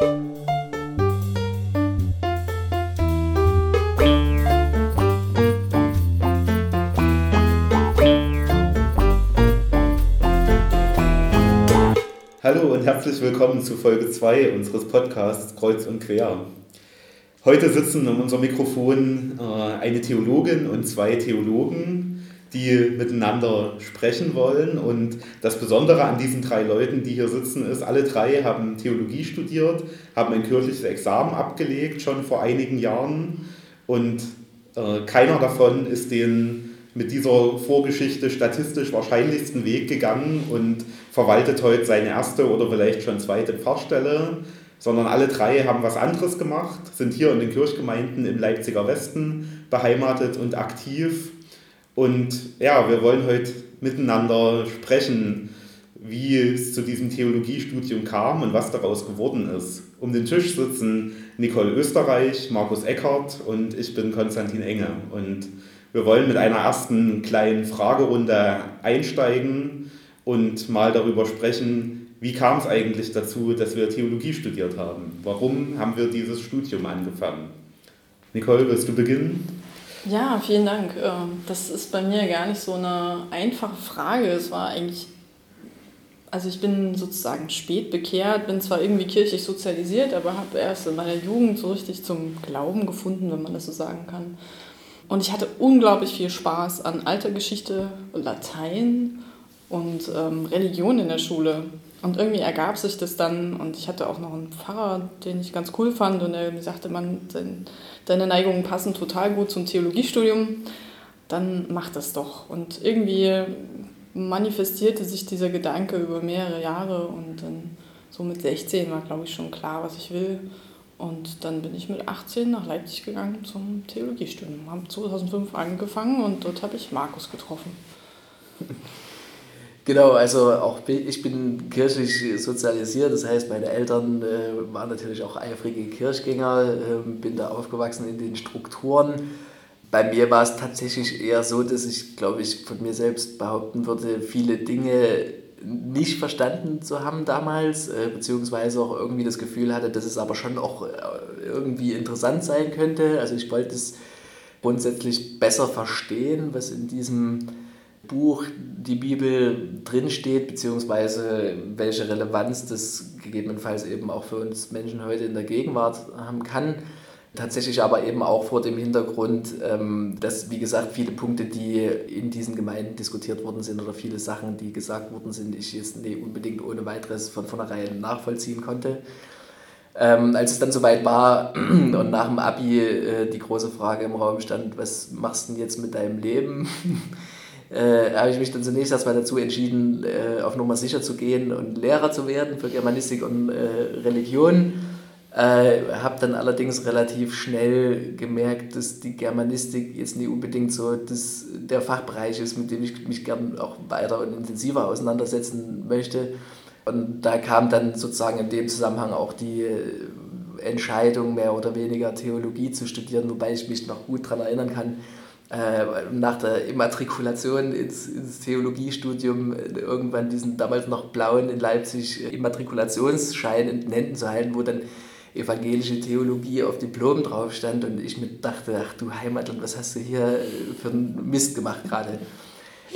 Hallo und herzlich willkommen zu Folge 2 unseres Podcasts Kreuz und Quer. Heute sitzen um unser Mikrofon äh, eine Theologin und zwei Theologen, die miteinander sprechen wollen. Und das Besondere an diesen drei Leuten, die hier sitzen, ist, alle drei haben Theologie studiert, haben ein kirchliches Examen abgelegt, schon vor einigen Jahren. Und äh, keiner davon ist den mit dieser Vorgeschichte statistisch wahrscheinlichsten Weg gegangen und verwaltet heute seine erste oder vielleicht schon zweite Pfarrstelle, sondern alle drei haben was anderes gemacht, sind hier in den Kirchgemeinden im Leipziger Westen beheimatet und aktiv. Und ja, wir wollen heute miteinander sprechen, wie es zu diesem Theologiestudium kam und was daraus geworden ist. Um den Tisch sitzen Nicole Österreich, Markus Eckert und ich bin Konstantin Enge. Und wir wollen mit einer ersten kleinen Fragerunde einsteigen und mal darüber sprechen, wie kam es eigentlich dazu, dass wir Theologie studiert haben? Warum haben wir dieses Studium angefangen? Nicole, willst du beginnen? Ja, vielen Dank. Ähm, das ist bei mir gar nicht so eine einfache Frage. Es war eigentlich, also ich bin sozusagen spät bekehrt, bin zwar irgendwie kirchlich sozialisiert, aber habe erst in meiner Jugend so richtig zum Glauben gefunden, wenn man das so sagen kann. Und ich hatte unglaublich viel Spaß an alter Geschichte, Latein und ähm, Religion in der Schule. Und irgendwie ergab sich das dann und ich hatte auch noch einen Pfarrer, den ich ganz cool fand und er sagte, man, deine Neigungen passen total gut zum Theologiestudium, dann mach das doch. Und irgendwie manifestierte sich dieser Gedanke über mehrere Jahre und dann so mit 16 war, glaube ich, schon klar, was ich will. Und dann bin ich mit 18 nach Leipzig gegangen zum Theologiestudium. Habe 2005 angefangen und dort habe ich Markus getroffen. Genau, also auch ich bin kirchlich sozialisiert, das heißt, meine Eltern äh, waren natürlich auch eifrige Kirchgänger, äh, bin da aufgewachsen in den Strukturen. Bei mir war es tatsächlich eher so, dass ich, glaube ich, von mir selbst behaupten würde, viele Dinge nicht verstanden zu haben damals, äh, beziehungsweise auch irgendwie das Gefühl hatte, dass es aber schon auch äh, irgendwie interessant sein könnte. Also ich wollte es grundsätzlich besser verstehen, was in diesem Buch, die Bibel drinsteht, beziehungsweise welche Relevanz das gegebenenfalls eben auch für uns Menschen heute in der Gegenwart haben kann. Tatsächlich aber eben auch vor dem Hintergrund, ähm, dass, wie gesagt, viele Punkte, die in diesen Gemeinden diskutiert worden sind oder viele Sachen, die gesagt worden sind, ich jetzt nicht unbedingt ohne weiteres von vornherein nachvollziehen konnte. Ähm, als es dann soweit war und nach dem Abi äh, die große Frage im Raum stand, was machst du denn jetzt mit deinem Leben? äh, habe ich mich dann zunächst erstmal dazu entschieden, äh, auf Nummer sicher zu gehen und Lehrer zu werden für Germanistik und äh, Religion äh, habe dann allerdings relativ schnell gemerkt, dass die Germanistik jetzt nicht unbedingt so das, der Fachbereich ist, mit dem ich mich gerne auch weiter und intensiver auseinandersetzen möchte. Und da kam dann sozusagen in dem Zusammenhang auch die äh, Entscheidung, mehr oder weniger Theologie zu studieren, wobei ich mich noch gut daran erinnern kann, nach der Immatrikulation ins, ins, Theologiestudium irgendwann diesen damals noch blauen in Leipzig Immatrikulationsschein in den Händen zu halten, wo dann evangelische Theologie auf Diplom drauf stand und ich mir dachte, ach du Heimatland, was hast du hier für einen Mist gemacht gerade?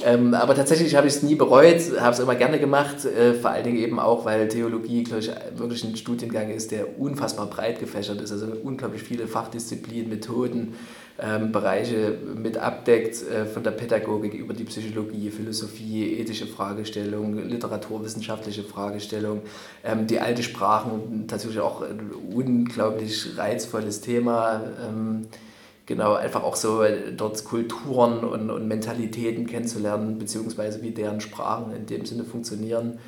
Ähm, aber tatsächlich habe ich es nie bereut, habe es immer gerne gemacht, äh, vor allen Dingen eben auch, weil Theologie, glaube ich, wirklich ein Studiengang ist, der unfassbar breit gefächert ist, also unglaublich viele Fachdisziplinen, Methoden, ähm, Bereiche mit abdeckt, äh, von der Pädagogik über die Psychologie, Philosophie, ethische Fragestellungen, literaturwissenschaftliche Fragestellungen, ähm, die alte Sprachen, natürlich auch ein unglaublich reizvolles Thema. Ähm, genau, einfach auch so äh, dort Kulturen und, und Mentalitäten kennenzulernen, beziehungsweise wie deren Sprachen in dem Sinne funktionieren.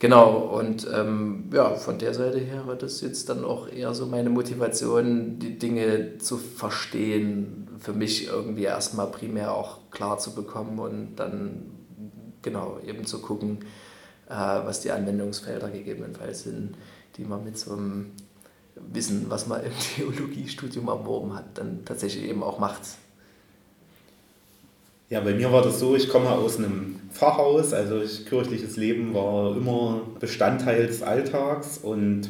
Genau, und ähm, ja, von der Seite her war das jetzt dann auch eher so meine Motivation, die Dinge zu verstehen, für mich irgendwie erstmal primär auch klar zu bekommen und dann genau eben zu gucken, äh, was die Anwendungsfelder gegebenenfalls sind, die man mit so einem Wissen, was man im Theologiestudium erworben hat, dann tatsächlich eben auch macht. Ja, bei mir war das so, ich komme aus einem Pfarrhaus, also ich, kirchliches Leben war immer Bestandteil des Alltags und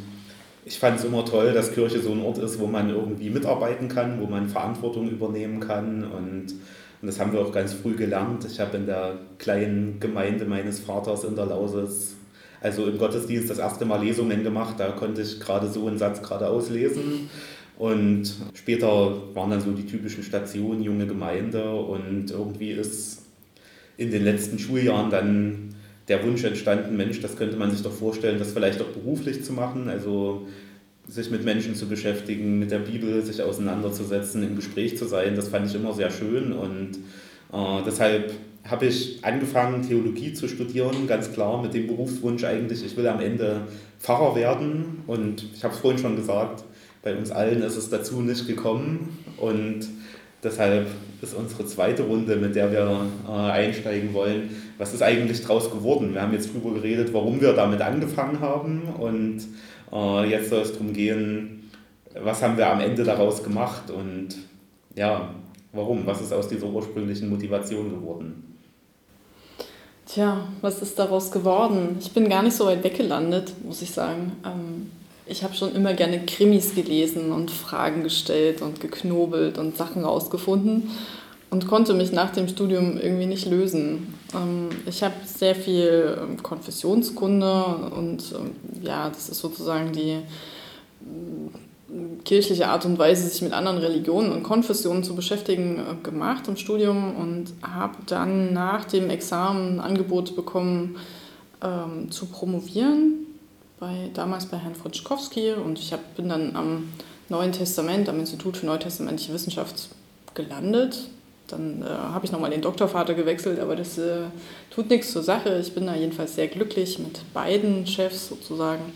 ich fand es immer toll, dass Kirche so ein Ort ist, wo man irgendwie mitarbeiten kann, wo man Verantwortung übernehmen kann und und das haben wir auch ganz früh gelernt. Ich habe in der kleinen Gemeinde meines Vaters in der Lausis, also im Gottesdienst, das erste Mal Lesungen gemacht. Da konnte ich gerade so einen Satz gerade auslesen. Und später waren dann so die typischen Stationen, junge Gemeinde. Und irgendwie ist in den letzten Schuljahren dann der Wunsch entstanden, Mensch, das könnte man sich doch vorstellen, das vielleicht auch beruflich zu machen. Also sich mit Menschen zu beschäftigen, mit der Bibel sich auseinanderzusetzen, im Gespräch zu sein, das fand ich immer sehr schön und äh, deshalb habe ich angefangen, Theologie zu studieren, ganz klar mit dem Berufswunsch eigentlich, ich will am Ende Pfarrer werden und ich habe es vorhin schon gesagt, bei uns allen ist es dazu nicht gekommen und deshalb ist unsere zweite Runde, mit der wir äh, einsteigen wollen, was ist eigentlich daraus geworden? Wir haben jetzt darüber geredet, warum wir damit angefangen haben und äh, jetzt soll es darum gehen, was haben wir am Ende daraus gemacht und ja, warum? Was ist aus dieser ursprünglichen Motivation geworden? Tja, was ist daraus geworden? Ich bin gar nicht so weit weggelandet, muss ich sagen. Ähm, ich habe schon immer gerne Krimis gelesen und Fragen gestellt und geknobelt und Sachen rausgefunden und konnte mich nach dem Studium irgendwie nicht lösen. Ähm, ich habe sehr viel ähm, Konfessionskunde und ähm, ja, das ist sozusagen die kirchliche Art und Weise, sich mit anderen Religionen und Konfessionen zu beschäftigen, äh, gemacht im Studium und habe dann nach dem Examen ein Angebot bekommen, zu promovieren, bei, damals bei Herrn Fritschkowski und ich hab, bin dann am Neuen Testament, am Institut für Neutestamentliche Wissenschaft gelandet dann äh, habe ich nochmal den Doktorvater gewechselt, aber das äh, tut nichts zur Sache. Ich bin da jedenfalls sehr glücklich mit beiden Chefs sozusagen.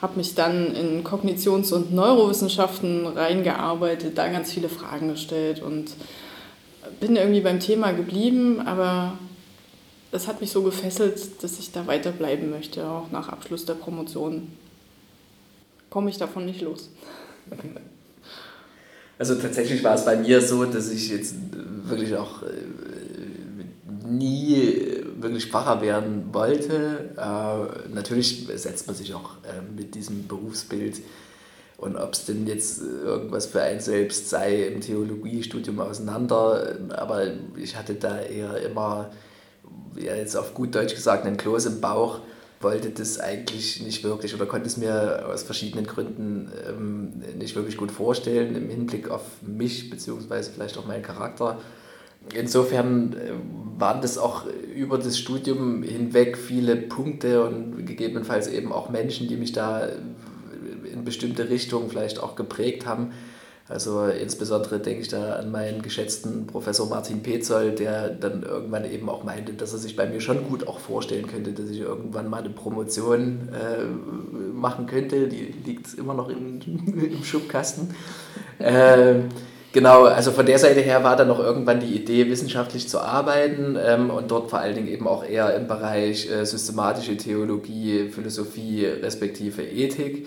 Habe mich dann in Kognitions- und Neurowissenschaften reingearbeitet, da ganz viele Fragen gestellt und bin irgendwie beim Thema geblieben, aber das hat mich so gefesselt, dass ich da weiterbleiben möchte, auch nach Abschluss der Promotion. Komme ich davon nicht los. Also tatsächlich war es bei mir so, dass ich jetzt wirklich auch äh, nie wirklich Pfarrer werden wollte. Äh, natürlich setzt man sich auch äh, mit diesem Berufsbild und ob es denn jetzt irgendwas für einen selbst sei im Theologiestudium auseinander. Aber ich hatte da eher immer, ja, jetzt auf gut Deutsch gesagt, einen Kloß im Bauch wollte das eigentlich nicht wirklich oder konnte es mir aus verschiedenen Gründen ähm, nicht wirklich gut vorstellen im Hinblick auf mich beziehungsweise vielleicht auch meinen Charakter. Insofern äh, waren das auch über das Studium hinweg viele Punkte und gegebenenfalls eben auch Menschen, die mich da in bestimmte Richtungen vielleicht auch geprägt haben, also insbesondere denke ich da an meinen geschätzten Professor Martin Petzold, der dann irgendwann eben auch meinte, dass er sich bei mir schon gut auch vorstellen könnte, dass ich irgendwann mal eine Promotion äh, machen könnte. Die liegt immer noch in, im Schubkasten. Äh, genau, also von der Seite her war dann noch irgendwann die Idee, wissenschaftlich zu arbeiten ähm, und dort vor allen Dingen eben auch eher im Bereich äh, systematische Theologie, Philosophie respektive Ethik.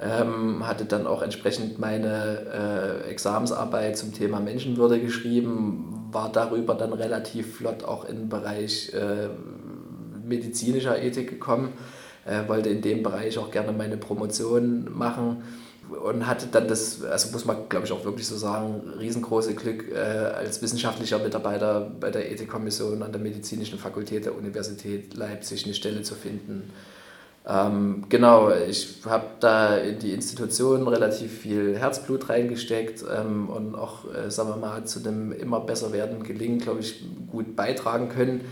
Ähm, hatte dann auch entsprechend meine äh, Examensarbeit zum Thema Menschenwürde geschrieben, war darüber dann relativ flott auch in den Bereich äh, medizinischer Ethik gekommen, äh, wollte in dem Bereich auch gerne meine Promotion machen und hatte dann das, also muss man glaube ich auch wirklich so sagen, riesengroße Glück, äh, als wissenschaftlicher Mitarbeiter bei der Ethikkommission an der Medizinischen Fakultät der Universität Leipzig eine Stelle zu finden ähm, genau, ich habe da in die Institution relativ viel Herzblut reingesteckt ähm, und auch, äh, sagen wir mal, zu dem immer besser werden gelingen, glaube ich, gut beitragen können.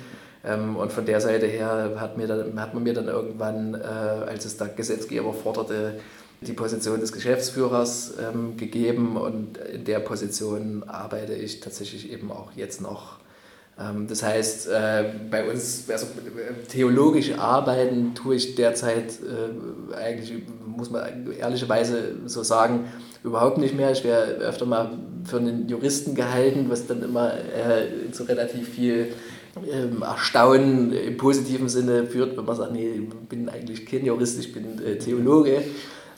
Ähm, und von der Seite her hat, mir dann, hat man mir dann irgendwann, äh, als es der Gesetzgeber forderte, die Position des Geschäftsführers ähm, gegeben und in der Position arbeite ich tatsächlich eben auch jetzt noch das heißt, äh, bei uns, also theologisch arbeiten tue ich derzeit äh, eigentlich, muss man ehrlicherweise so sagen, überhaupt nicht mehr. Ich wäre öfter mal für einen Juristen gehalten, was dann immer äh, zu relativ viel ähm, Erstaunen im positiven Sinne führt, wenn man sagt, nee, ich bin eigentlich kein Jurist, ich bin Theologe.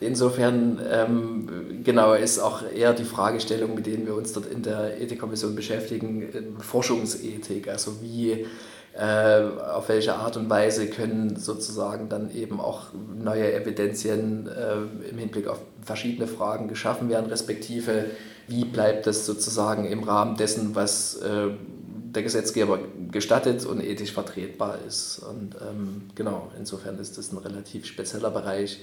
Insofern ähm, genau ist auch eher die Fragestellung, mit denen wir uns dort in der Ethikkommission beschäftigen, Forschungsethik. Also wie äh, auf welche Art und Weise können sozusagen dann eben auch neue Evidenzien äh, im Hinblick auf verschiedene Fragen geschaffen werden, respektive wie bleibt das sozusagen im Rahmen dessen, was äh, der Gesetzgeber gestattet und ethisch vertretbar ist. Und ähm, genau, insofern ist das ein relativ spezieller Bereich,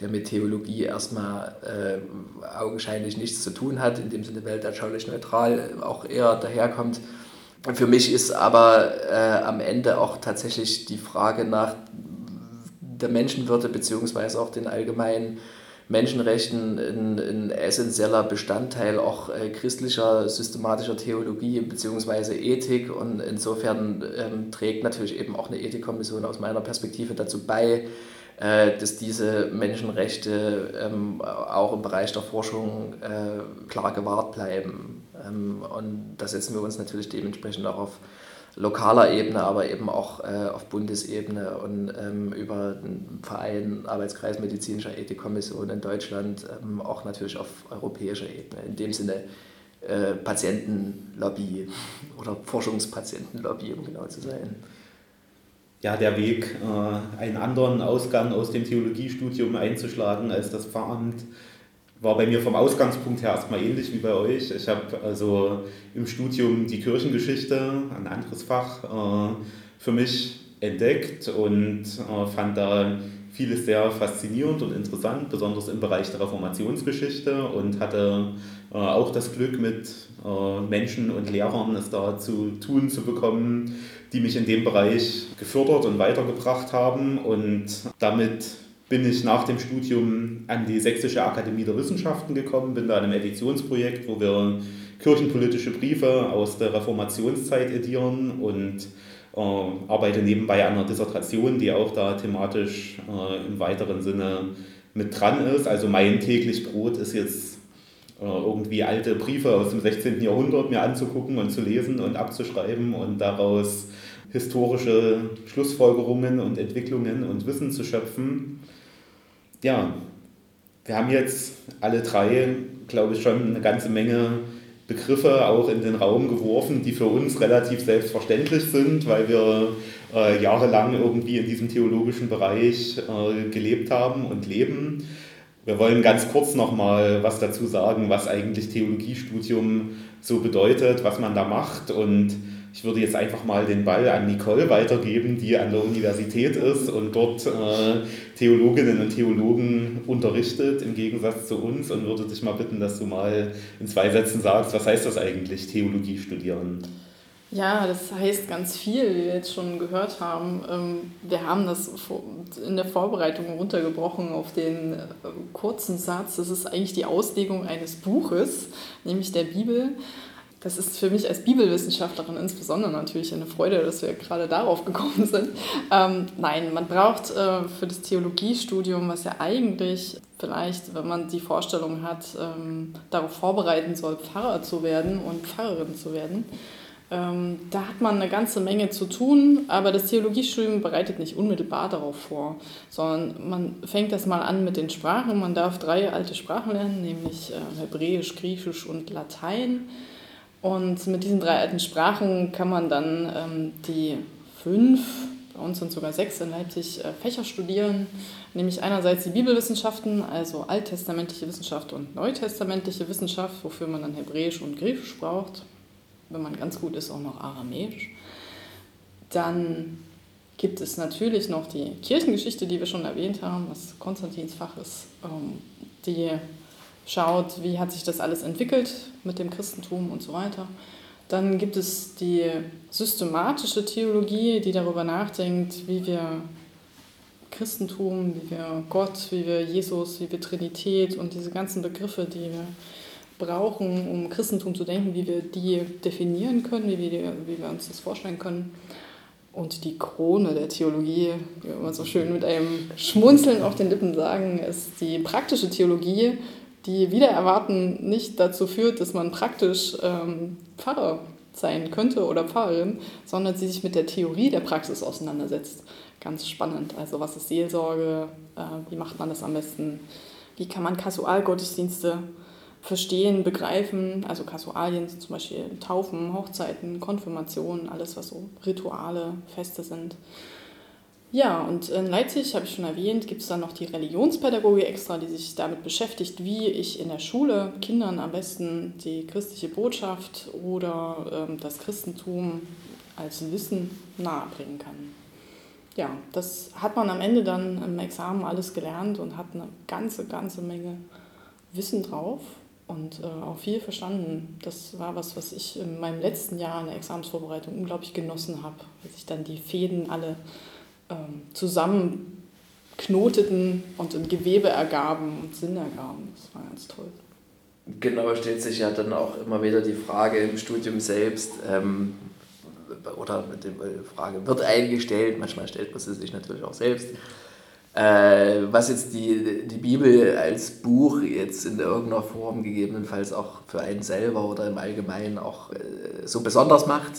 der mit Theologie erstmal äh, augenscheinlich nichts zu tun hat, in dem Sinne weltanschaulich neutral auch eher daherkommt. Für mich ist aber äh, am Ende auch tatsächlich die Frage nach der Menschenwürde beziehungsweise auch den allgemeinen Menschenrechten ein, ein essentieller Bestandteil auch äh, christlicher systematischer Theologie bzw. Ethik und insofern ähm, trägt natürlich eben auch eine Ethikkommission aus meiner Perspektive dazu bei, äh, dass diese Menschenrechte ähm, auch im Bereich der Forschung äh, klar gewahrt bleiben. Ähm, und da setzen wir uns natürlich dementsprechend auch auf lokaler Ebene, aber eben auch äh, auf Bundesebene und ähm, über den Verein Arbeitskreis medizinischer Ethikkommission in Deutschland ähm, auch natürlich auf europäischer Ebene. In dem Sinne äh, Patientenlobby oder Forschungspatientenlobby, um genau zu sein. Ja, der Weg, äh, einen anderen Ausgang aus dem Theologiestudium einzuschlagen als das Pfarramt, war bei mir vom Ausgangspunkt her erstmal ähnlich wie bei euch. Ich habe also im Studium die Kirchengeschichte, ein anderes Fach, äh, für mich entdeckt und äh, fand da vieles sehr faszinierend und interessant, besonders im Bereich der Reformationsgeschichte und hatte äh, auch das Glück, mit Menschen und Lehrern es da zu tun zu bekommen, die mich in dem Bereich gefördert und weitergebracht haben. Und damit bin ich nach dem Studium an die Sächsische Akademie der Wissenschaften gekommen, bin da in einem Editionsprojekt, wo wir kirchenpolitische Briefe aus der Reformationszeit edieren und äh, arbeite nebenbei an einer Dissertation, die auch da thematisch äh, im weiteren Sinne mit dran ist. Also mein täglich Brot ist jetzt äh, irgendwie alte Briefe aus dem 16. Jahrhundert mir anzugucken und zu lesen und abzuschreiben und daraus historische Schlussfolgerungen und Entwicklungen und Wissen zu schöpfen ja, wir haben jetzt alle drei, glaube ich, schon eine ganze Menge Begriffe auch in den Raum geworfen, die für uns relativ selbstverständlich sind, weil wir äh, jahrelang irgendwie in diesem theologischen Bereich äh, gelebt haben und leben. Wir wollen ganz kurz nochmal was dazu sagen, was eigentlich Theologiestudium so bedeutet, was man da macht und ich würde jetzt einfach mal den Ball an Nicole weitergeben, die an der Universität ist und dort äh, Theologinnen und Theologen unterrichtet, im Gegensatz zu uns, und würde dich mal bitten, dass du mal in zwei Sätzen sagst, was heißt das eigentlich, Theologie studieren? Ja, das heißt ganz viel, wie wir jetzt schon gehört haben. Ähm, wir haben das in der Vorbereitung runtergebrochen auf den äh, kurzen Satz. Das ist eigentlich die Auslegung eines Buches, nämlich der Bibel. Das ist für mich als Bibelwissenschaftlerin insbesondere natürlich eine Freude, dass wir gerade darauf gekommen sind. Ähm, nein, man braucht äh, für das Theologiestudium, was ja eigentlich vielleicht, wenn man die Vorstellung hat, ähm, darauf vorbereiten soll, Pfarrer zu werden und Pfarrerin zu werden, ähm, da hat man eine ganze Menge zu tun, aber das Theologiestudium bereitet nicht unmittelbar darauf vor, sondern man fängt das mal an mit den Sprachen. Man darf drei alte Sprachen lernen, nämlich äh, Hebräisch, Griechisch und Latein. Und mit diesen drei alten Sprachen kann man dann ähm, die fünf, bei uns sind sogar sechs in Leipzig, äh, Fächer studieren. Nämlich einerseits die Bibelwissenschaften, also alttestamentliche Wissenschaft und neutestamentliche Wissenschaft, wofür man dann Hebräisch und Griechisch braucht. Wenn man ganz gut ist, auch noch Aramäisch. Dann gibt es natürlich noch die Kirchengeschichte, die wir schon erwähnt haben, was Konstantins Fach ist, ähm, die schaut, wie hat sich das alles entwickelt mit dem Christentum und so weiter. Dann gibt es die systematische Theologie, die darüber nachdenkt, wie wir Christentum, wie wir Gott, wie wir Jesus, wie wir Trinität und diese ganzen Begriffe, die wir brauchen, um Christentum zu denken, wie wir die definieren können, wie wir, wie wir uns das vorstellen können. Und die Krone der Theologie, wie wir immer so schön mit einem Schmunzeln auf den Lippen sagen, ist die praktische Theologie, die wieder erwarten nicht dazu führt, dass man praktisch ähm, Pfarrer sein könnte oder Pfarrerin, sondern sie sich mit der Theorie der Praxis auseinandersetzt. Ganz spannend. Also was ist Seelsorge? Äh, wie macht man das am besten? Wie kann man Kasualgottesdienste verstehen, begreifen. Also Kasualien sind zum Beispiel Taufen, Hochzeiten, Konfirmationen, alles was so Rituale, Feste sind. Ja, und in Leipzig, habe ich schon erwähnt, gibt es dann noch die Religionspädagogik extra, die sich damit beschäftigt, wie ich in der Schule Kindern am besten die christliche Botschaft oder ähm, das Christentum als Wissen nahebringen kann. Ja, das hat man am Ende dann im Examen alles gelernt und hat eine ganze, ganze Menge Wissen drauf und äh, auch viel verstanden. Das war was, was ich in meinem letzten Jahr in der Examensvorbereitung unglaublich genossen habe, als ich dann die Fäden alle ähm, zusammenknoteten und in Gewebe ergaben und Sinn ergaben. Das war ganz toll. Genau, stellt sich ja dann auch immer wieder die Frage im Studium selbst, ähm, oder mit der Frage wird eingestellt, manchmal stellt man sie sich natürlich auch selbst, äh, was jetzt die, die Bibel als Buch jetzt in irgendeiner Form gegebenenfalls auch für einen selber oder im Allgemeinen auch äh, so besonders macht.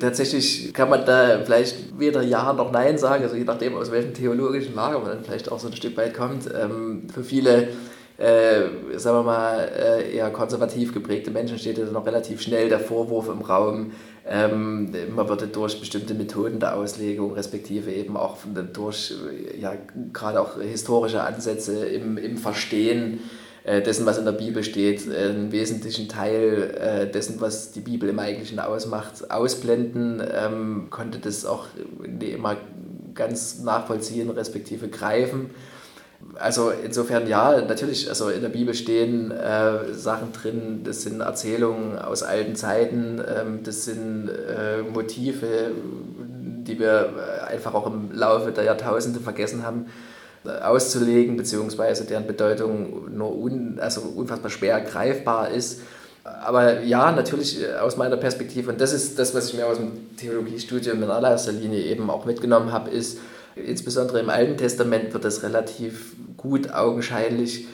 Tatsächlich kann man da vielleicht weder Ja noch Nein sagen, also je nachdem, aus welchem theologischen Lager man dann vielleicht auch so ein Stück weit kommt. Ähm, für viele, äh, sagen wir mal, äh, eher konservativ geprägte Menschen steht ja noch relativ schnell der Vorwurf im Raum, ähm, man würde durch bestimmte Methoden der Auslegung, respektive eben auch durch ja, gerade auch historische Ansätze im, im Verstehen dessen, was in der Bibel steht, äh, einen wesentlichen Teil äh, dessen, was die Bibel im Eigentlichen ausmacht, ausblenden, ähm, konnte das auch immer ganz nachvollziehen, respektive greifen. Also insofern ja, natürlich, also in der Bibel stehen äh, Sachen drin, das sind Erzählungen aus alten Zeiten, ähm, das sind äh, Motive, die wir einfach auch im Laufe der Jahrtausende vergessen haben auszulegen, beziehungsweise deren Bedeutung nur un, also unfassbar schwer greifbar ist. Aber ja, natürlich äh, aus meiner Perspektive, und das ist das, was ich mir aus dem Theologiestudium in allererster Linie eben auch mitgenommen habe, ist, insbesondere im Alten Testament wird das relativ gut augenscheinlich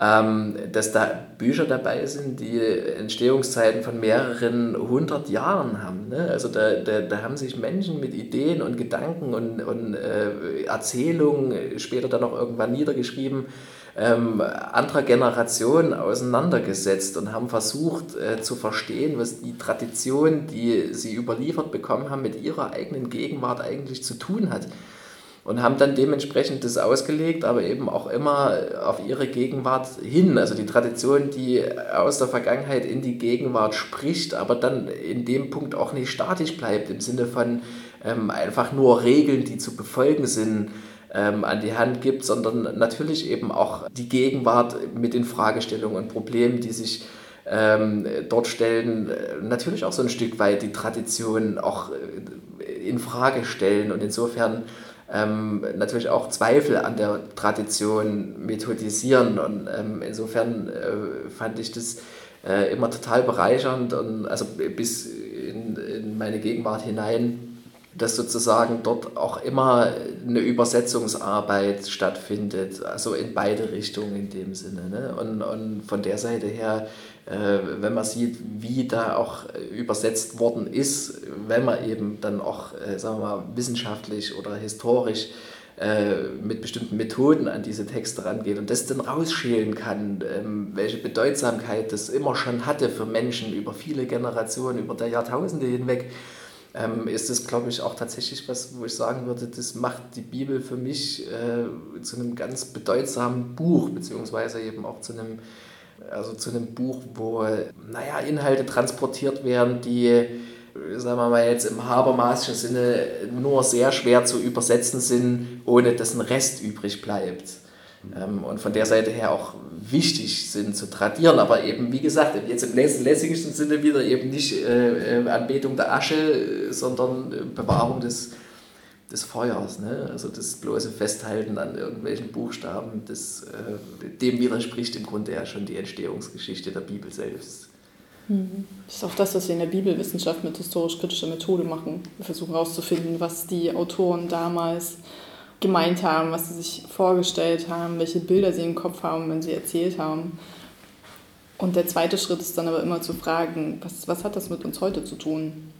ähm, dass da Bücher dabei sind, die Entstehungszeiten von mehreren hundert Jahren haben. Ne? Also da, da, da haben sich Menschen mit Ideen und Gedanken und, und äh, Erzählungen, später dann auch irgendwann niedergeschrieben, ähm, anderer Generationen auseinandergesetzt und haben versucht äh, zu verstehen, was die Tradition, die sie überliefert bekommen haben, mit ihrer eigenen Gegenwart eigentlich zu tun hat und haben dann dementsprechend das ausgelegt, aber eben auch immer auf ihre Gegenwart hin. Also die Tradition, die aus der Vergangenheit in die Gegenwart spricht, aber dann in dem Punkt auch nicht statisch bleibt, im Sinne von ähm, einfach nur Regeln, die zu befolgen sind, ähm, an die Hand gibt, sondern natürlich eben auch die Gegenwart mit den Fragestellungen und Problemen, die sich ähm, dort stellen, natürlich auch so ein Stück weit die Tradition auch äh, in Frage stellen und insofern ähm, natürlich auch Zweifel an der Tradition methodisieren. Und ähm, insofern äh, fand ich das äh, immer total bereichernd und also bis in, in meine Gegenwart hinein dass sozusagen dort auch immer eine Übersetzungsarbeit stattfindet, also in beide Richtungen in dem Sinne. Ne? Und, und von der Seite her, wenn man sieht, wie da auch übersetzt worden ist, wenn man eben dann auch, äh, sagen wir mal, wissenschaftlich oder historisch äh, mit bestimmten Methoden an diese Texte rangeht und das dann rausschälen kann, ähm, welche Bedeutsamkeit das immer schon hatte für Menschen über viele Generationen, über der Jahrtausende hinweg ähm, ist es, glaube ich, auch tatsächlich was, wo ich sagen würde, das macht die Bibel für mich äh, zu einem ganz bedeutsamen Buch, beziehungsweise eben auch zu einem, also zu einem Buch, wo, naja, Inhalte transportiert werden, die, sagen wir mal jetzt im Habermaßischen Sinne, nur sehr schwer zu übersetzen sind, ohne dass ein Rest übrig bleibt. Ähm, und von der Seite her auch wichtig sind zu tradieren, aber eben, wie gesagt, jetzt im lässigsten Sinne wieder eben nicht äh, äh, Anbetung der Asche, sondern äh, Bewahrung des, des Feuers, ne? also das bloße Festhalten an irgendwelchen Buchstaben, das, äh, dem widerspricht im Grunde ja schon die Entstehungsgeschichte der Bibel selbst. Mhm. Das ist auch das, was wir in der Bibelwissenschaft mit historisch-kritischer Methode machen. Wir versuchen herauszufinden, was die Autoren damals gemeint haben, was sie sich vorgestellt haben, welche Bilder sie im Kopf haben, wenn sie erzählt haben. Und der zweite Schritt ist dann aber immer zu fragen, was, was hat das mit uns heute zu tun?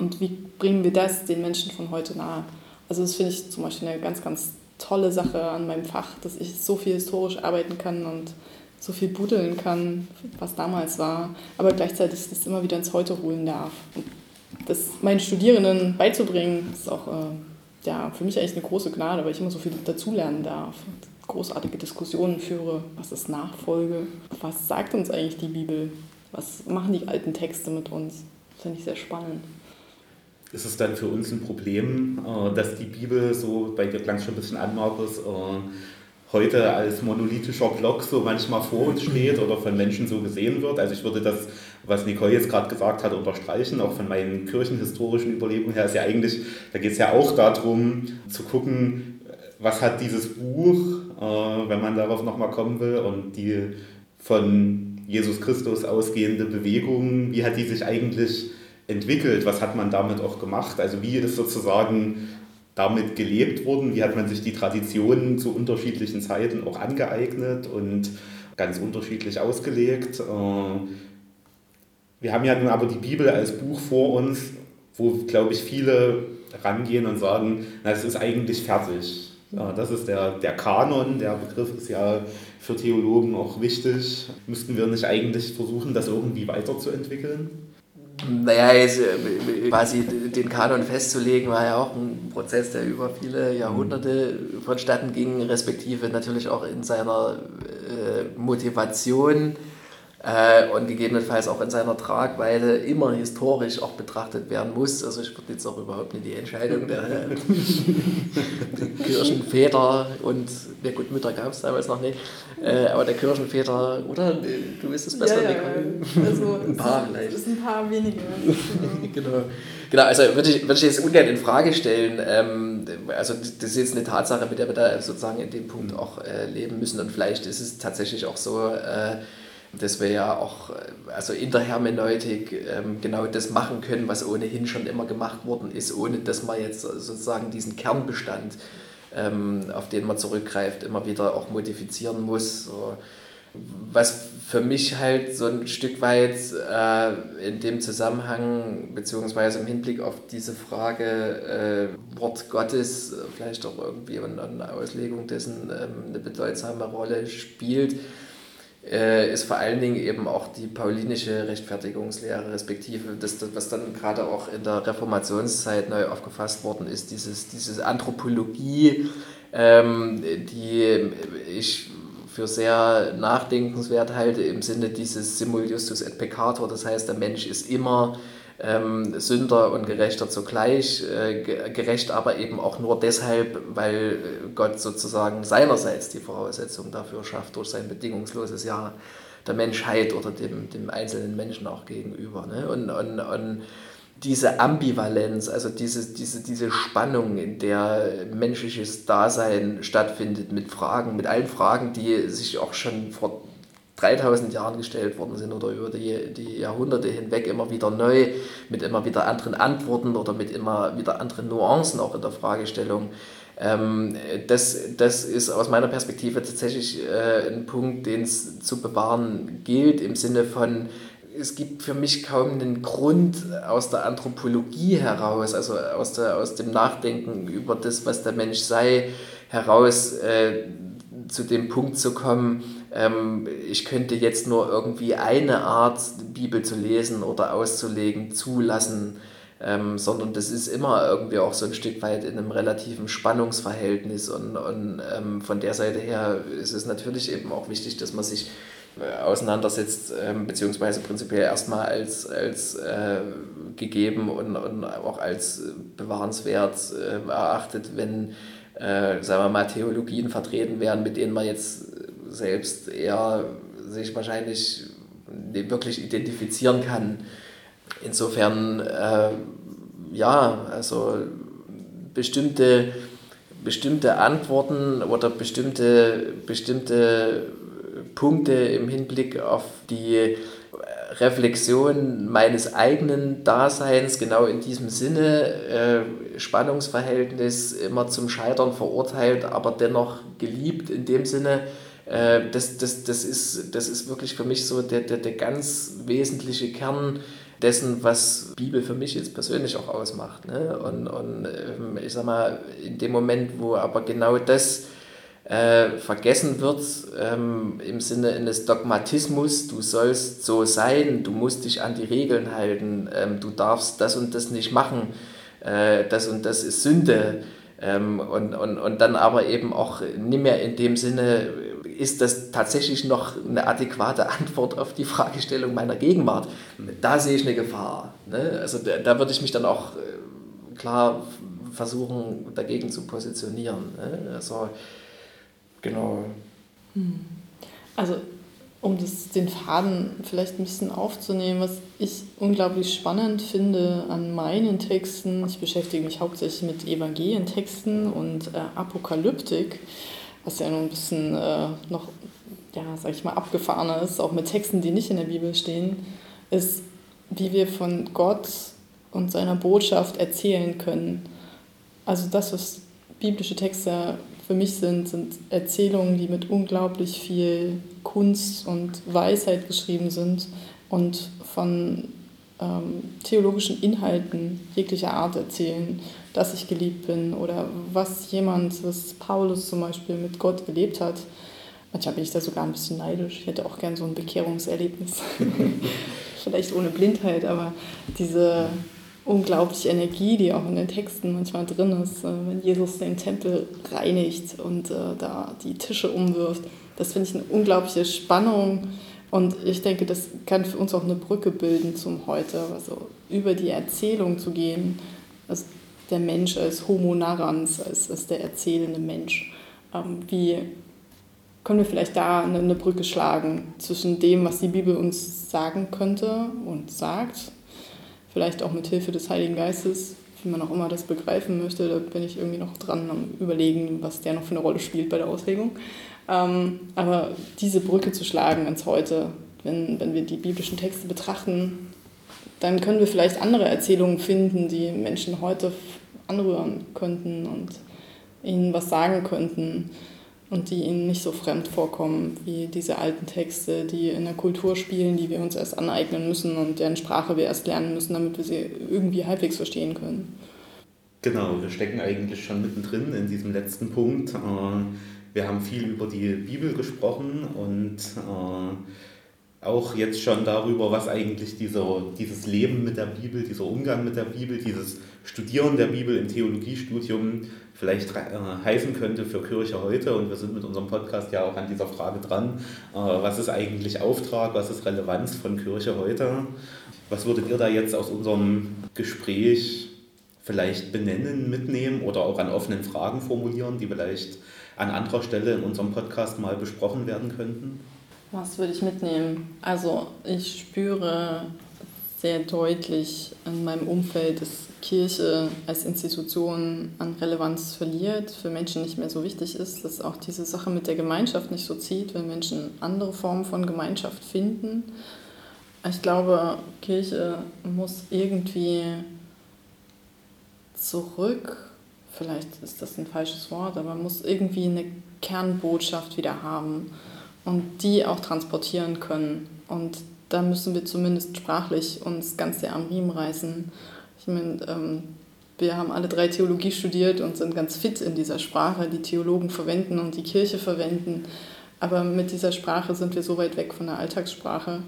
Und wie bringen wir das den Menschen von heute nahe? Also das finde ich zum Beispiel eine ganz, ganz tolle Sache an meinem Fach, dass ich so viel historisch arbeiten kann und so viel buddeln kann, was damals war, aber gleichzeitig das immer wieder ins Heute holen darf. Und das meinen Studierenden beizubringen, ist auch äh, ja, für mich eigentlich eine große Gnade, weil ich immer so viel dazulernen darf. Großartige Diskussionen führe. Was ist Nachfolge? Was sagt uns eigentlich die Bibel? Was machen die alten Texte mit uns? Das finde ich sehr spannend. Ist es dann für uns ein Problem, äh, dass die Bibel so, bei dir klang es schon ein bisschen an, Markus, äh, heute als monolithischer Block so manchmal vor uns steht oder von Menschen so gesehen wird. Also ich würde das, was Nicole jetzt gerade gesagt hat, unterstreichen, auch von meinen kirchenhistorischen Überlegungen her, ist ja eigentlich, da geht es ja auch darum zu gucken, was hat dieses Buch, äh, wenn man darauf nochmal kommen will, und die von Jesus Christus ausgehende Bewegung, wie hat die sich eigentlich entwickelt, was hat man damit auch gemacht, also wie ist sozusagen damit gelebt wurden, wie hat man sich die Traditionen zu unterschiedlichen Zeiten auch angeeignet und ganz unterschiedlich ausgelegt. Äh, wir haben ja nun aber die Bibel als Buch vor uns, wo, glaube ich, viele rangehen und sagen, na, es ist eigentlich fertig. Das ist der, der Kanon, der Begriff ist ja für Theologen auch wichtig. Müssten wir nicht eigentlich versuchen, das irgendwie weiterzuentwickeln? Naja, äh, quasi den Kanon festzulegen, war ja auch ein Prozess, der über viele Jahrhunderte vonstatten ging, respektive natürlich auch in seiner äh, Motivation äh, und gegebenenfalls auch in seiner Tragweite immer historisch auch betrachtet werden muss. Also ich würde jetzt auch überhaupt nicht die Entscheidung der, der Kirchenväter und, ja gut, Mütter gab es damals noch nicht, äh, aber der Kirchenväter, oder? Du wirst es besser ja, ja. Also ein paar vielleicht. Es sind ein paar wenige. genau. Genau, also würde ich, würde ich jetzt ungern in Frage stellen. Ähm, also das ist jetzt eine Tatsache, mit der wir da sozusagen in dem Punkt auch äh, leben müssen. Und vielleicht ist es tatsächlich auch so, äh, dass wir ja auch äh, also in der Hermeneutik ähm, genau das machen können, was ohnehin schon immer gemacht worden ist, ohne dass man jetzt sozusagen diesen Kernbestand, ähm, auf den man zurückgreift, immer wieder auch modifizieren muss. Was für mich halt so ein Stück weit äh, in dem Zusammenhang, beziehungsweise im Hinblick auf diese Frage äh, Wort Gottes, vielleicht auch irgendwie eine Auslegung dessen ähm, eine bedeutsame Rolle spielt, ist vor allen Dingen eben auch die paulinische Rechtfertigungslehre, respektive das, was dann gerade auch in der Reformationszeit neu aufgefasst worden ist, dieses, diese Anthropologie, ähm, die ich für sehr nachdenkenswert halte im Sinne dieses Simul Justus et Peccator, das heißt, der Mensch ist immer ähm, Sünder und Gerechter zugleich, äh, gerecht aber eben auch nur deshalb, weil Gott sozusagen seinerseits die Voraussetzung dafür schafft, durch sein bedingungsloses Ja der Menschheit oder dem, dem einzelnen Menschen auch gegenüber. Ne? Und, und, und diese Ambivalenz, also diese, diese, diese Spannung, in der menschliches Dasein stattfindet, mit Fragen, mit allen Fragen, die sich auch schon vor 3000 Jahren gestellt worden sind oder über die, die Jahrhunderte hinweg immer wieder neu, mit immer wieder anderen Antworten oder mit immer wieder anderen Nuancen auch in der Fragestellung. Ähm, das, das ist aus meiner Perspektive tatsächlich äh, ein Punkt, den es zu bewahren gilt, im Sinne von, es gibt für mich kaum einen Grund aus der Anthropologie heraus, also aus, der, aus dem Nachdenken über das, was der Mensch sei, heraus äh, zu dem Punkt zu kommen, ähm, ich könnte jetzt nur irgendwie eine Art Bibel zu lesen oder auszulegen zulassen, ähm, sondern das ist immer irgendwie auch so ein Stück weit in einem relativen Spannungsverhältnis und, und ähm, von der Seite her ist es natürlich eben auch wichtig, dass man sich äh, auseinandersetzt, ähm, beziehungsweise prinzipiell erstmal als, als äh, gegeben und, und auch als bewahrenswert äh, erachtet, wenn, äh, sagen wir mal, Theologien vertreten werden, mit denen man jetzt selbst eher sich wahrscheinlich wirklich identifizieren kann. Insofern, äh, ja, also bestimmte, bestimmte Antworten oder bestimmte, bestimmte Punkte im Hinblick auf die Reflexion meines eigenen Daseins, genau in diesem Sinne, äh, Spannungsverhältnis immer zum Scheitern verurteilt, aber dennoch geliebt in dem Sinne, äh, das, das, das, ist, das ist wirklich für mich so der, der, der ganz wesentliche Kern dessen, was Bibel für mich jetzt persönlich auch ausmacht. Ne? Und, und ähm, ich sag mal, in dem Moment, wo aber genau das äh, vergessen wird ähm, im Sinne eines Dogmatismus, du sollst so sein, du musst dich an die Regeln halten, ähm, du darfst das und das nicht machen, äh, das und das ist Sünde. Ähm, und, und, und dann aber eben auch nicht mehr in dem Sinne, ist das tatsächlich noch eine adäquate Antwort auf die Fragestellung meiner Gegenwart? Da sehe ich eine Gefahr. Ne? Also da, da würde ich mich dann auch äh, klar versuchen, dagegen zu positionieren. Ne? Also genau. Hm. Also um das, den Faden vielleicht ein bisschen aufzunehmen, was ich unglaublich spannend finde an meinen Texten, ich beschäftige mich hauptsächlich mit Evangelientexten und äh, Apokalyptik, was ja nun ein bisschen äh, noch, ja, sag ich mal, abgefahrener ist, auch mit Texten, die nicht in der Bibel stehen, ist, wie wir von Gott und seiner Botschaft erzählen können. Also das, was biblische Texte für mich sind, sind Erzählungen, die mit unglaublich viel Kunst und Weisheit geschrieben sind und von ähm, theologischen Inhalten jeglicher Art erzählen, dass ich geliebt bin oder was jemand, was Paulus zum Beispiel mit Gott erlebt hat. Manchmal bin ich da sogar ein bisschen neidisch. Ich hätte auch gern so ein Bekehrungserlebnis. Vielleicht ohne Blindheit, aber diese unglaubliche Energie, die auch in den Texten manchmal drin ist, äh, wenn Jesus den Tempel reinigt und äh, da die Tische umwirft. Das finde ich eine unglaubliche Spannung und ich denke, das kann für uns auch eine Brücke bilden zum Heute, also über die Erzählung zu gehen, also der Mensch als Homo narrans, als, als der erzählende Mensch. Ähm, wie können wir vielleicht da eine, eine Brücke schlagen zwischen dem, was die Bibel uns sagen könnte und sagt vielleicht auch mit Hilfe des Heiligen Geistes, wie man auch immer das begreifen möchte. Da bin ich irgendwie noch dran am Überlegen, was der noch für eine Rolle spielt bei der Auslegung. Ähm, aber diese Brücke zu schlagen ins Heute, wenn, wenn wir die biblischen Texte betrachten, dann können wir vielleicht andere Erzählungen finden, die Menschen heute anrühren könnten und ihnen was sagen könnten und die ihnen nicht so fremd vorkommen wie diese alten Texte, die in der Kultur spielen, die wir uns erst aneignen müssen und deren Sprache wir erst lernen müssen, damit wir sie irgendwie halbwegs verstehen können. Genau, wir stecken eigentlich schon mittendrin in diesem letzten Punkt. Äh, wir haben viel über die Bibel gesprochen und äh, auch jetzt schon darüber, was eigentlich dieser, dieses Leben mit der Bibel, dieser Umgang mit der Bibel, dieses Studieren der Bibel im Theologiestudium vielleicht äh, heißen könnte für Kirche heute. Und wir sind mit unserem Podcast ja auch an dieser Frage dran. Äh, was ist eigentlich Auftrag? Was ist Relevanz von Kirche heute? Was würdet ihr da jetzt aus unserem Gespräch vielleicht benennen, mitnehmen oder auch an offenen Fragen formulieren, die vielleicht an anderer Stelle in unserem Podcast mal besprochen werden könnten? Was würde ich mitnehmen? Also ich spüre sehr deutlich in meinem Umfeld, dass Kirche als Institution an Relevanz verliert, für Menschen nicht mehr so wichtig ist, dass auch diese Sache mit der Gemeinschaft nicht so zieht, wenn Menschen andere Formen von Gemeinschaft finden. Ich glaube, Kirche muss irgendwie zurück, vielleicht ist das ein falsches Wort, aber muss irgendwie eine Kernbotschaft wieder haben und die auch transportieren können. Und da müssen wir zumindest sprachlich uns ganz sehr am Riemen reißen. Ich meine, ähm, wir haben alle drei Theologie studiert und sind ganz fit in dieser Sprache, die Theologen verwenden und die Kirche verwenden. Aber mit dieser Sprache sind wir so weit weg von der Alltagssprache.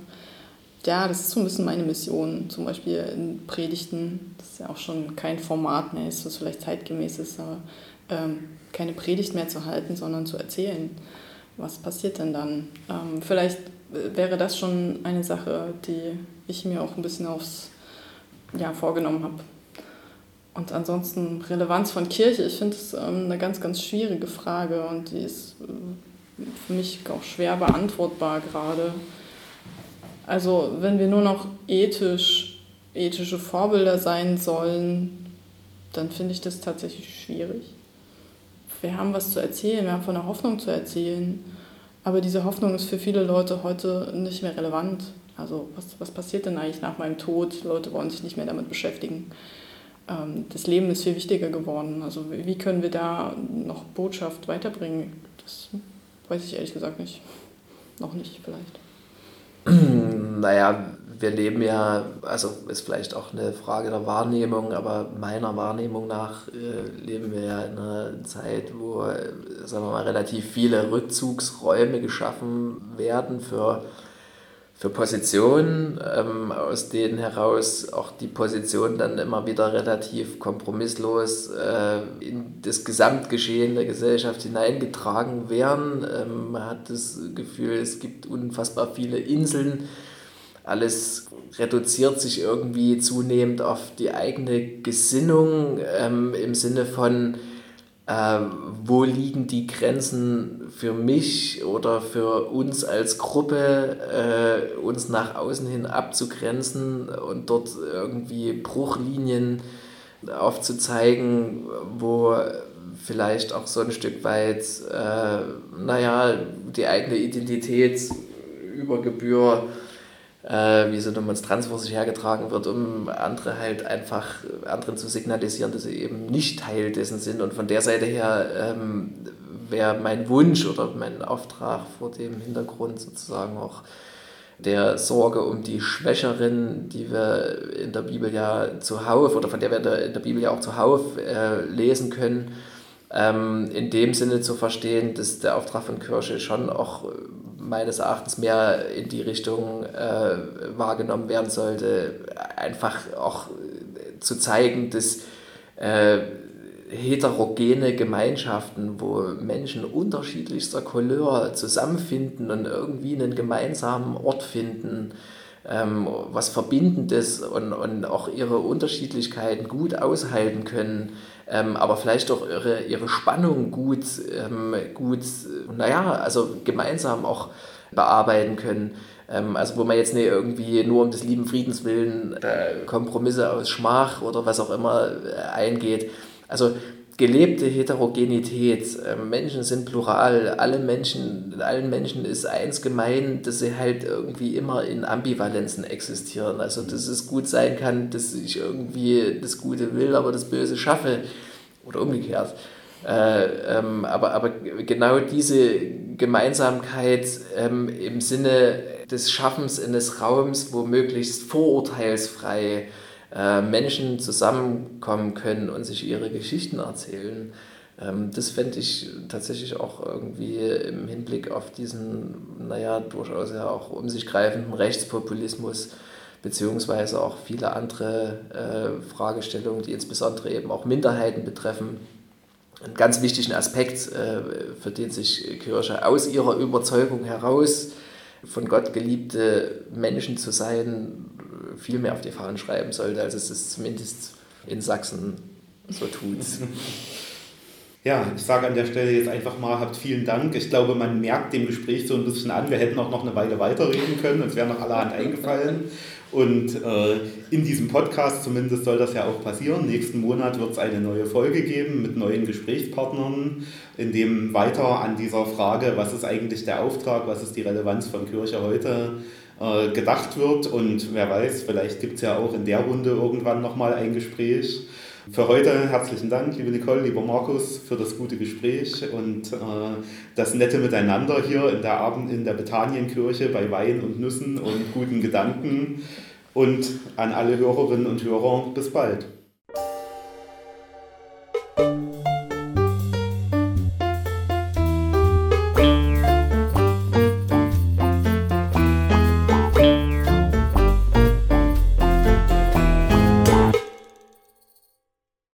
Ja, das ist so ein bisschen meine Mission. Zum Beispiel in Predigten, das ist ja auch schon kein Format mehr, ist was vielleicht zeitgemäß ist, aber ähm, keine Predigt mehr zu halten, sondern zu erzählen. Was passiert denn dann? Ähm, vielleicht wäre das schon eine Sache, die ich mir auch ein bisschen aufs ja, vorgenommen habe. Und ansonsten Relevanz von Kirche, ich finde es ähm, eine ganz, ganz schwierige Frage und die ist äh, für mich auch schwer beantwortbar gerade. Also wenn wir nur noch ethisch, ethische Vorbilder sein sollen, dann finde ich das tatsächlich schwierig. Wir haben was zu erzählen, wir haben von der Hoffnung zu erzählen. Aber diese Hoffnung ist für viele Leute heute nicht mehr relevant. Also was, was passiert denn eigentlich nach meinem Tod? Leute wollen sich nicht mehr damit beschäftigen. Ähm, das Leben ist viel wichtiger geworden. Also wie können wir da noch Botschaft weiterbringen? Das weiß ich ehrlich gesagt nicht. Noch nicht vielleicht. Naja, wir leben ja, also ist vielleicht auch eine Frage der Wahrnehmung, aber meiner Wahrnehmung nach äh, leben wir ja in einer Zeit, wo, sagen wir mal, relativ viele Rückzugsräume geschaffen werden für für Positionen, ähm, aus denen heraus auch die Positionen dann immer wieder relativ kompromisslos äh, in das Gesamtgeschehen der Gesellschaft hineingetragen werden. Ähm, man hat das Gefühl, es gibt unfassbar viele Inseln. Alles reduziert sich irgendwie zunehmend auf die eigene Gesinnung ähm, im Sinne von, äh, wo liegen die Grenzen für mich oder für uns als Gruppe, äh, uns nach außen hin abzugrenzen und dort irgendwie Bruchlinien aufzuzeigen, wo vielleicht auch so ein Stück weit, äh, naja, die eigene Identität über Gebühr äh, wie so eine Monstranz vor sich hergetragen wird, um andere halt einfach anderen zu signalisieren, dass sie eben nicht Teil dessen sind. Und von der Seite her ähm, wäre mein Wunsch oder mein Auftrag vor dem Hintergrund sozusagen auch der Sorge um die Schwächeren, die wir in der Bibel ja zuhauf oder von der wir in der Bibel ja auch zuhauf äh, lesen können, ähm, in dem Sinne zu verstehen, dass der Auftrag von Kirche schon auch meines Erachtens mehr in die Richtung äh, wahrgenommen werden sollte, einfach auch zu zeigen, dass äh, heterogene Gemeinschaften, wo Menschen unterschiedlichster Couleur zusammenfinden und irgendwie einen gemeinsamen Ort finden, ähm, was Verbindendes und, und auch ihre Unterschiedlichkeiten gut aushalten können, ähm, aber vielleicht auch ihre, ihre Spannung gut, ähm, gut, naja, also gemeinsam auch bearbeiten können. Ähm, also wo man jetzt nicht irgendwie nur um des lieben Friedens willen äh, Kompromisse aus Schmach oder was auch immer äh, eingeht. Also gelebte Heterogenität. Ähm, Menschen sind plural, alle Menschen, allen Menschen ist eins gemein, dass sie halt irgendwie immer in Ambivalenzen existieren. Also dass es gut sein kann, dass ich irgendwie das Gute will, aber das Böse schaffe oder umgekehrt. Äh, ähm, aber, aber genau diese Gemeinsamkeit ähm, im Sinne des Schaffens eines Raums, wo möglichst vorurteilsfrei äh, Menschen zusammenkommen können und sich ihre Geschichten erzählen. Ähm, das fände ich tatsächlich auch irgendwie im Hinblick auf diesen, naja, durchaus ja auch um sich greifenden Rechtspopulismus beziehungsweise auch viele andere äh, Fragestellungen, die insbesondere eben auch Minderheiten betreffen, einen ganz wichtigen Aspekt, äh, für den sich Kirche aus ihrer Überzeugung heraus von Gott geliebte Menschen zu sein, viel mehr auf die Fahnen schreiben sollte, als es es zumindest in Sachsen so tut. Ja, ich sage an der Stelle jetzt einfach mal, habt vielen Dank. Ich glaube, man merkt dem Gespräch so ein bisschen an. Wir hätten auch noch eine Weile weiterreden können, uns wäre noch allerhand eingefallen. Und äh, in diesem Podcast zumindest soll das ja auch passieren. Nächsten Monat wird es eine neue Folge geben mit neuen Gesprächspartnern, in dem weiter an dieser Frage, was ist eigentlich der Auftrag, was ist die Relevanz von Kirche heute, äh, gedacht wird. Und wer weiß, vielleicht gibt es ja auch in der Runde irgendwann nochmal ein Gespräch. Für heute herzlichen Dank, liebe Nicole, lieber Markus, für das gute Gespräch und äh, das nette Miteinander hier in der Abend in der Betanienkirche bei Wein und Nüssen und guten Gedanken. Und an alle Hörerinnen und Hörer, bis bald.